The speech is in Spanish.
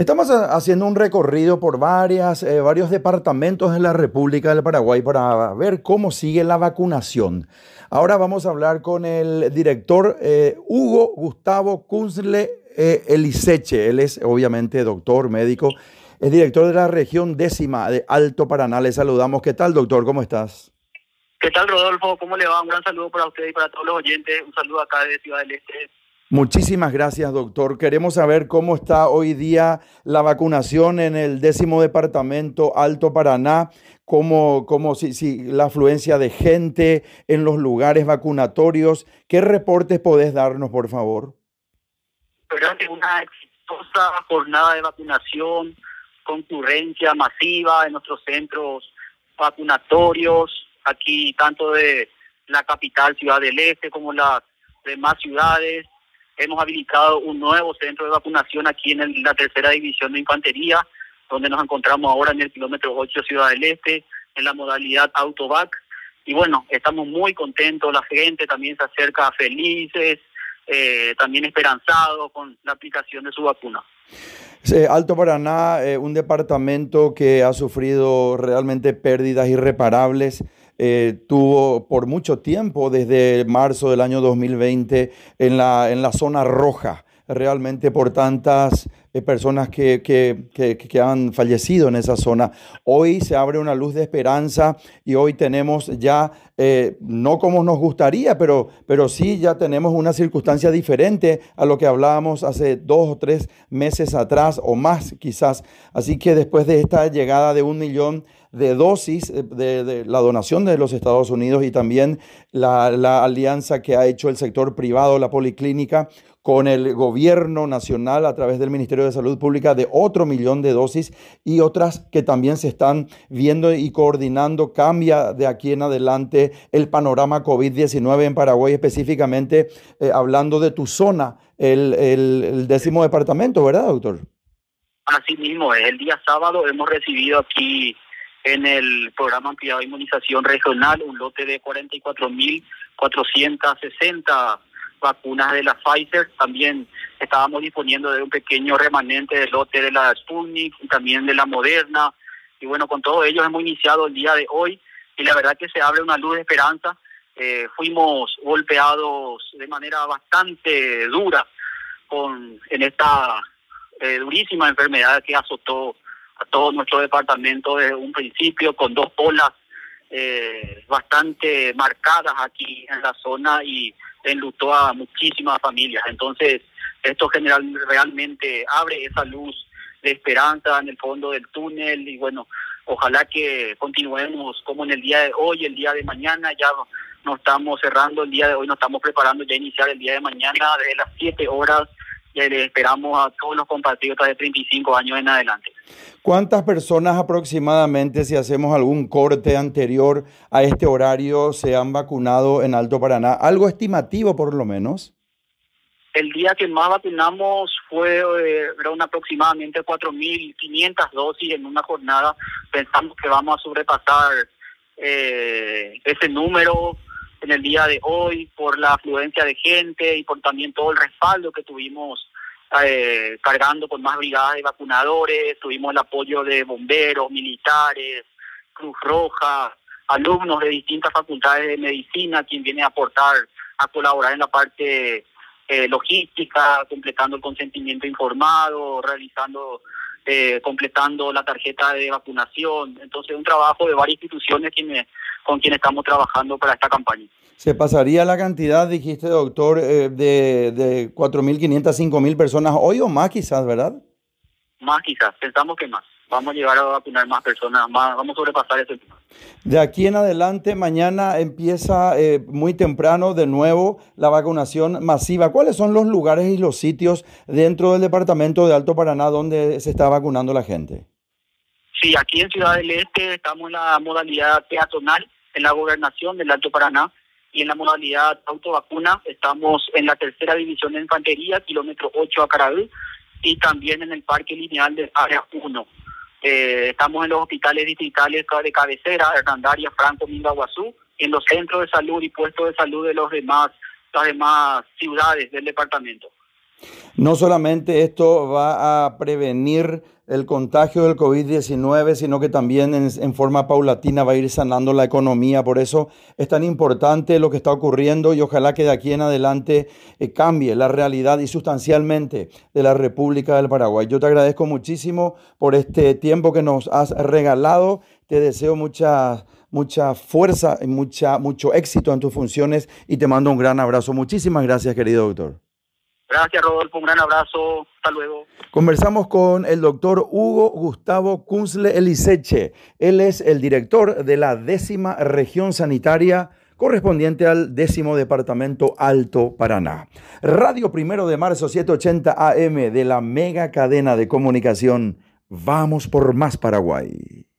Estamos haciendo un recorrido por varias, eh, varios departamentos de la República del Paraguay para ver cómo sigue la vacunación. Ahora vamos a hablar con el director eh, Hugo Gustavo Kunzle eh, Eliseche. Él es obviamente doctor, médico, es director de la región décima de Alto Paraná. Le saludamos. ¿Qué tal, doctor? ¿Cómo estás? ¿Qué tal, Rodolfo? ¿Cómo le va? Un gran saludo para usted y para todos los oyentes. Un saludo acá de Ciudad del Este. Muchísimas gracias, doctor. Queremos saber cómo está hoy día la vacunación en el décimo departamento Alto Paraná, cómo, cómo si, la afluencia de gente en los lugares vacunatorios. ¿Qué reportes podés darnos, por favor? Durante una exitosa jornada de vacunación, concurrencia masiva en nuestros centros vacunatorios, aquí tanto de la capital, Ciudad del Este, como las demás ciudades Hemos habilitado un nuevo centro de vacunación aquí en la tercera división de infantería, donde nos encontramos ahora en el kilómetro 8 Ciudad del Este, en la modalidad Autovac. Y bueno, estamos muy contentos, la gente también se acerca felices, eh, también esperanzados con la aplicación de su vacuna. Alto Paraná, eh, un departamento que ha sufrido realmente pérdidas irreparables eh, tuvo por mucho tiempo, desde marzo del año 2020, en la, en la zona roja, realmente por tantas eh, personas que, que, que, han fallecido en esa zona. Hoy se abre una luz de esperanza y hoy tenemos ya, eh, no como nos gustaría, pero, pero sí ya tenemos una circunstancia diferente a lo que hablábamos hace dos o tres meses atrás o más quizás. Así que después de esta llegada de un millón de dosis eh, de, la donación de los Estados Unidos y también la, alianza que ha hecho el sector privado, la policlínica, con el gobierno nacional a través del Ministerio de Salud Pública de otro millón de dosis y otras que también se están viendo y coordinando. Cambia de aquí en adelante el panorama COVID-19 en Paraguay, específicamente eh, hablando de tu zona, el, el décimo departamento, ¿verdad, doctor? Así mismo, el día sábado hemos recibido aquí en el programa ampliado de inmunización regional un lote de 44.460 vacunas de la Pfizer. También estábamos disponiendo de un pequeño remanente del lote de la Sputnik y también de la Moderna. Y bueno, con todos ellos hemos iniciado el día de hoy y la verdad que se abre una luz de esperanza. Eh, fuimos golpeados de manera bastante dura con en esta eh, durísima enfermedad que azotó a todo nuestro departamento desde un principio con dos olas eh, bastante marcadas aquí en la zona y enlutó a muchísimas familias. Entonces, esto general, realmente abre esa luz de esperanza en el fondo del túnel y bueno, ojalá que continuemos como en el día de hoy, el día de mañana, ya nos estamos cerrando el día de hoy, nos estamos preparando ya iniciar el día de mañana desde las 7 horas y le esperamos a todos los compatriotas de 35 años en adelante. ¿Cuántas personas aproximadamente, si hacemos algún corte anterior a este horario, se han vacunado en Alto Paraná? ¿Algo estimativo por lo menos? El día que más vacunamos fue eh, aproximadamente 4.500 dosis en una jornada. Pensamos que vamos a sobrepasar eh, ese número en el día de hoy por la afluencia de gente y por también todo el respaldo que tuvimos eh, cargando con más brigadas de vacunadores, tuvimos el apoyo de bomberos, militares, Cruz Roja, alumnos de distintas facultades de medicina, quien viene a aportar, a colaborar en la parte eh, logística, completando el consentimiento informado, realizando, eh, completando la tarjeta de vacunación. Entonces, un trabajo de varias instituciones con quien estamos trabajando para esta campaña. ¿Se pasaría la cantidad, dijiste, doctor, eh, de, de 4.500 a 5.000 personas hoy o más quizás, verdad? Más quizás, pensamos que más. Vamos a llegar a vacunar más personas, más, vamos a sobrepasar ese tema. De aquí en adelante, mañana empieza eh, muy temprano de nuevo la vacunación masiva. ¿Cuáles son los lugares y los sitios dentro del departamento de Alto Paraná donde se está vacunando la gente? Sí, aquí en Ciudad del Este estamos en la modalidad peatonal en la gobernación del Alto Paraná y en la modalidad autovacuna estamos en la tercera división de infantería, kilómetro 8 a Carabú, y también en el parque lineal del área 1. Eh, estamos en los hospitales distritales de cabecera, Hernandaria, Franco, Mindaguazú, en los centros de salud y puestos de salud de los demás, las demás ciudades del departamento. No solamente esto va a prevenir el contagio del COVID-19, sino que también en, forma paulatina va a ir sanando la economía. Por eso es tan importante lo que está ocurriendo y ojalá que de aquí en adelante eh, cambie la realidad y sustancialmente de la República del Paraguay. Yo te agradezco muchísimo por este tiempo que nos has regalado. Te deseo mucha, mucha fuerza y mucha, mucho éxito en tus funciones y te mando un gran abrazo. Muchísimas gracias, querido doctor. Gracias, Rodolfo. Un gran abrazo. Hasta luego. Conversamos con el doctor Hugo Gustavo Kunzle Eliseche. Él es el director de la décima región sanitaria correspondiente al décimo departamento Alto Paraná. Radio Primero de Marzo 780 AM de la mega cadena de comunicación. Vamos por más Paraguay.